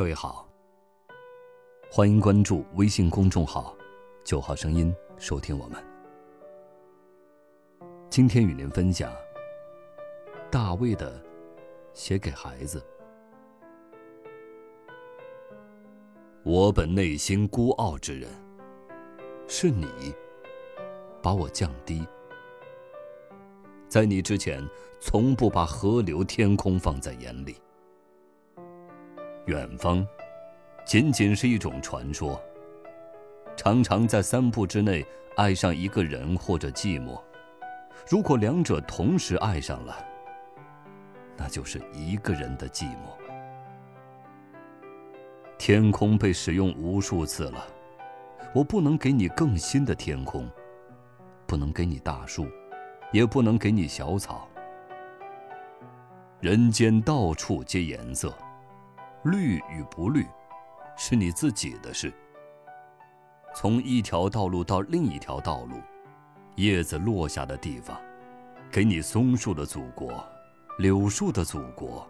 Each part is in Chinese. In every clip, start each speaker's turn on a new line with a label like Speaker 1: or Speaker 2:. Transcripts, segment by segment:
Speaker 1: 各位好，欢迎关注微信公众号“九号声音”，收听我们。今天与您分享大卫的《写给孩子》。我本内心孤傲之人，是你把我降低。在你之前，从不把河流、天空放在眼里。远方，仅仅是一种传说。常常在三步之内爱上一个人或者寂寞，如果两者同时爱上了，那就是一个人的寂寞。天空被使用无数次了，我不能给你更新的天空，不能给你大树，也不能给你小草。人间到处皆颜色。绿与不绿，是你自己的事。从一条道路到另一条道路，叶子落下的地方，给你松树的祖国，柳树的祖国，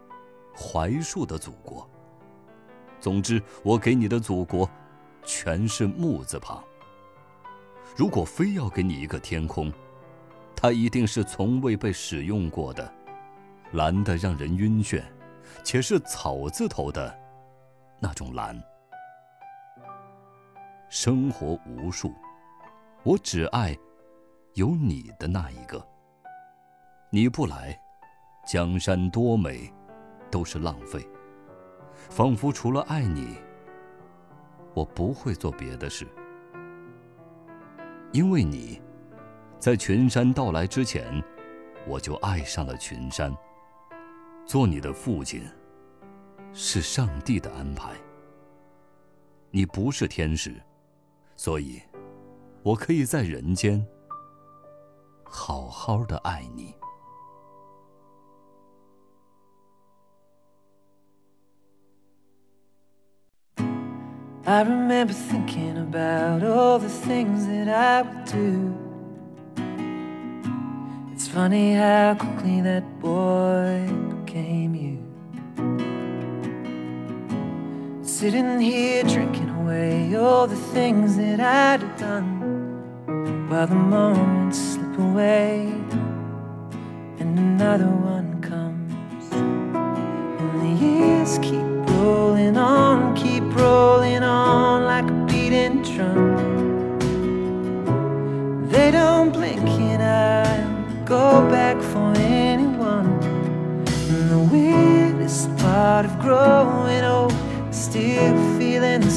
Speaker 1: 槐树的祖国。总之，我给你的祖国，全是木字旁。如果非要给你一个天空，它一定是从未被使用过的，蓝的让人晕眩。且是草字头的那种蓝。生活无数，我只爱有你的那一个。你不来，江山多美，都是浪费。仿佛除了爱你，我不会做别的事。因为你，在群山到来之前，我就爱上了群山。做你的父亲，是上帝的安排。你不是天使，所以，我可以在人间好好的爱你。
Speaker 2: Sitting here drinking away all the things that I'd have done While the moments slip away And another one comes. And the years keep rolling on, keep rolling on like a beating drum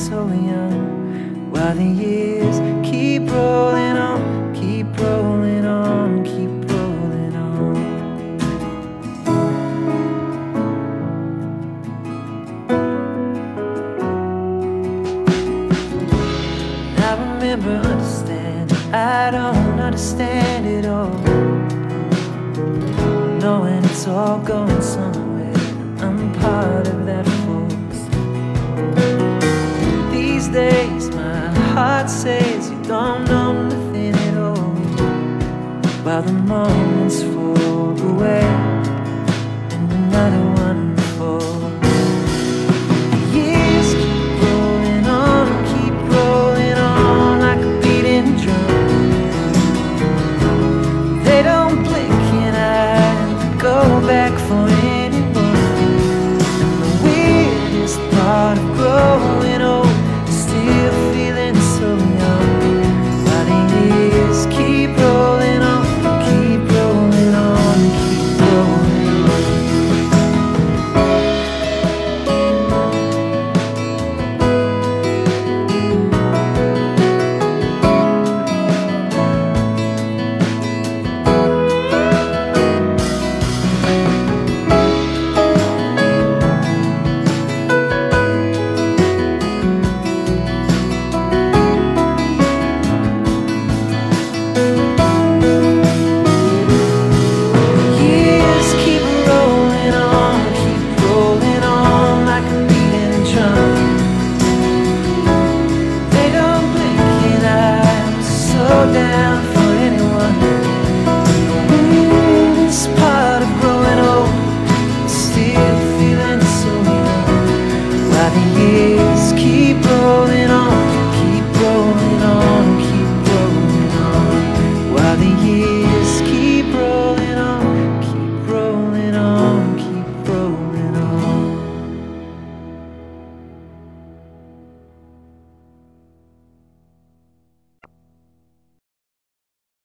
Speaker 2: so young While the years keep rolling on Keep rolling on, keep rolling on. I remember understanding. I don't understand it all. Knowing it's all going somewhere heart says you don't know nothing at all While the moments fall away And another one falls.